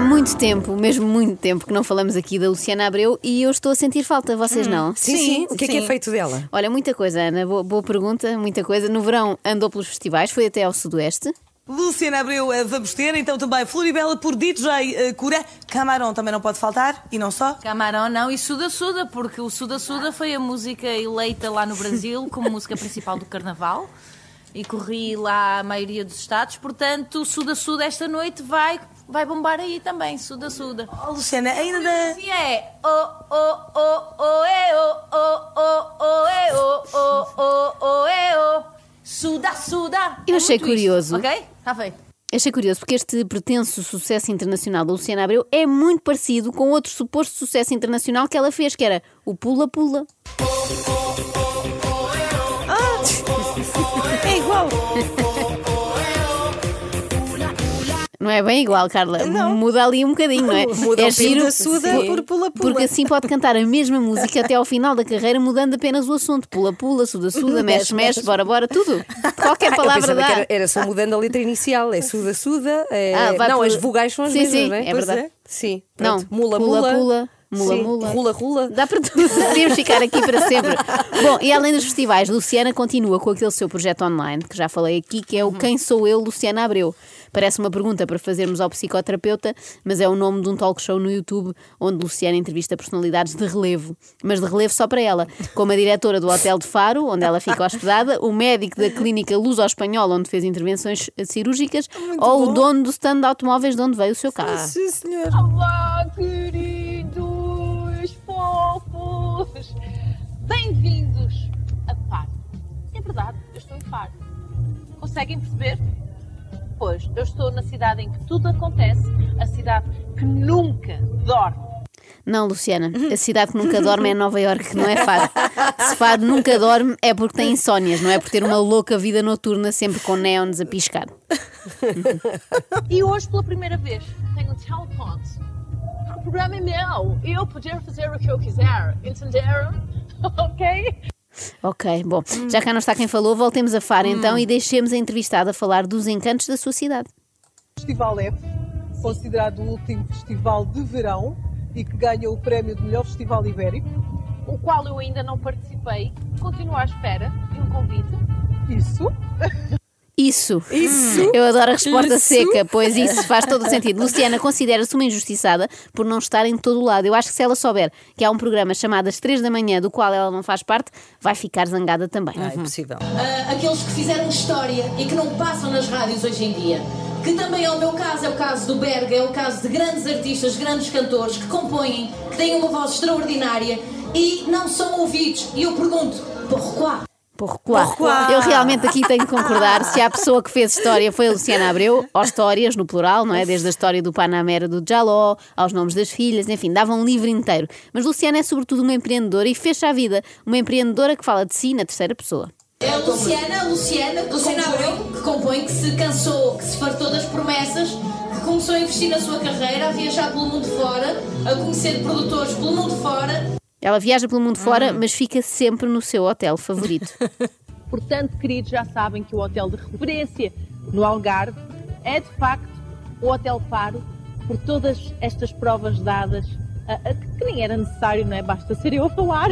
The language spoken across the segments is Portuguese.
muito tempo, mesmo muito tempo, que não falamos aqui da Luciana Abreu e eu estou a sentir falta, vocês não? Sim, sim. O que é que é feito dela? Olha, muita coisa, Ana, boa, boa pergunta, muita coisa. No verão andou pelos festivais, foi até ao Sudoeste. Luciana Abreu, eh, vamos ter então também Floribela por DJ eh, Cura. Camarão também não pode faltar e não só. Camarão não e Suda Suda, porque o Suda Suda foi a música eleita lá no Brasil como música principal do Carnaval e corri lá a maioria dos estados, portanto, Suda Suda esta noite vai, vai bombar aí também, Suda Suda. Oh, Luciana, ainda da... Assim é, oh, oh, oh, oh, é, oh, oh, oh, oh, é, oh, oh, oh, oh, é, oh, Suda Suda. Eu achei curioso. ok? Está feito. Achei curioso porque este pretenso sucesso internacional da Luciana Abreu é muito parecido com outro suposto sucesso internacional que ela fez, que era o Pula Pula. É é bem igual, Carla. Muda ali um bocadinho, não é? Muda é o pinda suda Sim. por pula-pula. Porque assim pode cantar a mesma música até ao final da carreira, mudando apenas o assunto. Pula-pula, suda-suda, mexe-mexe, bora-bora, tudo. Qualquer palavra dá. era, era só mudando a letra inicial. É suda-suda. É... Ah, não, por- as vogais são as Sim, mesmas, sim, não é? é Pois verdade. Sim. Não, Pronto. Mula, pula, mula. Sim. mula. Rula, rula. Dá para tudo. Podíamos ficar aqui para sempre. Bom, e além dos festivais, Luciana continua com aquele seu projeto online, que já falei aqui, que é o Quem Sou Eu, Luciana Abreu. Parece uma pergunta para fazermos ao psicoterapeuta, mas é o nome de um talk show no YouTube onde Luciana entrevista personalidades de relevo. Mas de relevo só para ela, como a diretora do Hotel de Faro, onde ela fica hospedada, o médico da clínica Luz ao Espanhol, onde fez intervenções cirúrgicas, ou o dono do stand de automóveis de onde veio o seu carro. Sim, senhor. Olá, queridos fofos! Bem-vindos a Faro. É verdade, eu estou em Faro. Conseguem perceber? Pois, eu estou na cidade em que tudo acontece, a cidade que nunca dorme. Não, Luciana, a cidade que nunca dorme é Nova Iorque, não é Faro. Se Faro nunca dorme é porque tem insónias, não é por ter uma louca vida noturna sempre com neons a piscar. E hoje, pela primeira vez, tenho um teleponto. O programa é meu. Eu poder fazer o que eu quiser. Entenderam? ok? Ok, bom, já cá não está quem falou, voltemos a Faro então e deixemos a entrevistada falar dos encantos da sua cidade. Festival F, considerado o último festival de verão e que ganha o prémio de melhor festival ibérico. O qual eu ainda não participei. Continuo à espera de um convite. Isso. Isso. Isso. Eu adoro a resposta Isso. seca, pois isso faz todo o sentido. Luciana considera-se uma injustiçada por não estar em todo o lado. Eu acho que se ela souber que há um programa chamado Às 3 da manhã, do qual ela não faz parte, vai ficar zangada também. Ah, impossível. Ah, aqueles que fizeram história e que não passam nas rádios hoje em dia. Que também é o meu caso, é o caso do Berga, é o caso de grandes artistas, grandes cantores que compõem, que têm uma voz extraordinária e não são ouvidos. E eu pergunto, Pourquoi? Pourquoi? Eu realmente aqui tenho que concordar. Se a pessoa que fez história foi a Luciana Abreu, ou histórias no plural, não é? Desde a história do Panamera do Jaló, aos nomes das filhas, enfim, dava um livro inteiro. Mas Luciana é sobretudo uma empreendedora e fez-se à vida. Uma empreendedora que fala de si na terceira pessoa. É a Luciana, a Luciana, Luciana Abreu, que compõe, que se cansou, que se fartou das promessas, que começou a investir na sua carreira, a viajar pelo mundo fora, a conhecer produtores pelo mundo fora. Ela viaja pelo mundo fora, mas fica sempre no seu hotel favorito. Portanto, queridos, já sabem que o hotel de referência no Algarve é de facto o Hotel Faro, por todas estas provas dadas, a- a- que nem era necessário, não é? Basta ser eu a falar.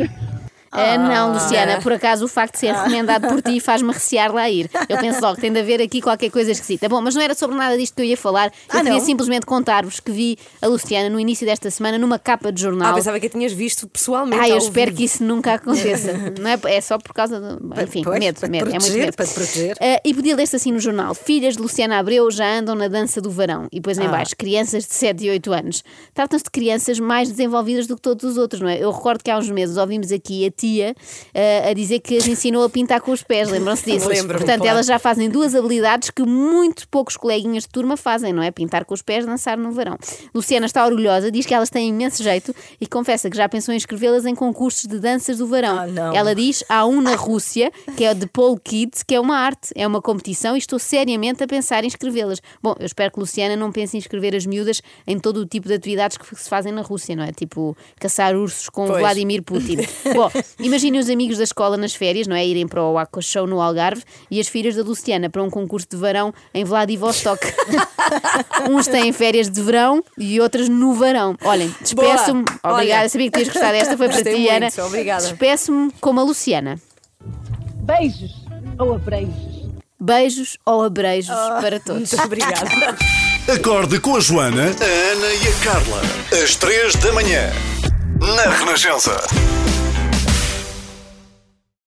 Ah, não, Luciana, por acaso o facto de ser recomendado por ti faz-me recear lá ir. Eu penso logo, tem de haver aqui qualquer coisa esquisita. Bom, mas não era sobre nada disto que eu ia falar. Eu Ah, queria não? simplesmente contar-vos que vi a Luciana no início desta semana numa capa de jornal. Ah, pensava que a tinhas visto pessoalmente. Ah, eu espero vivo. que isso nunca aconteça. Não é, é só por causa do. Enfim, Pois, medo, medo. é muito proteger, medo. para te proteger. Ah, e podia ler-se assim no jornal: Filhas de Luciana Abreu já andam na dança do verão. E depois em Ah. baixo, crianças de 7 e 8 anos. Tratam-se de crianças mais desenvolvidas do que todos os outros, não é? Eu recordo que há uns meses ouvimos aqui a tia ah, a dizer que as ensinou a pintar com os pés. Lembram-se disso? Lembro-me, Portanto, claro. elas já fazem duas habilidades que muito poucos coleguinhas de turma fazem, não é? Pintar com os pés, dançar no verão. Luciana está orgulhosa, diz que elas têm imenso jeito e confessa que já pensou em inscrevê-las em concursos de danças do verão. Não. Ela diz: há um na Rússia, que é o de Pole Kids, que é uma arte, é uma competição e estou seriamente a pensar em inscrevê-las. Bom, eu espero que Luciana não pense em inscrever as miúdas em todo o tipo de atividades que se fazem na Rússia, não é? Tipo caçar ursos com Pois. Vladimir Putin. Bom, Imaginem os amigos da escola nas férias, não é? Irem para o Aqua Show no Algarve e as filhas da Luciana para um concurso de verão em Vladivostok. Uns têm férias de verão e outras no verão. Olhem, despeço-me. Obrigada, Olha. sabia que tinhas gostado desta, foi para ti, Ana. obrigada. Despeço-me como a Luciana. Beijos ou abreijos. Beijos ou abreijos Ah. para todos. Muito obrigada. Acorde com a Joana, a Ana e a Carla. Às três da manhã. Na Renascença.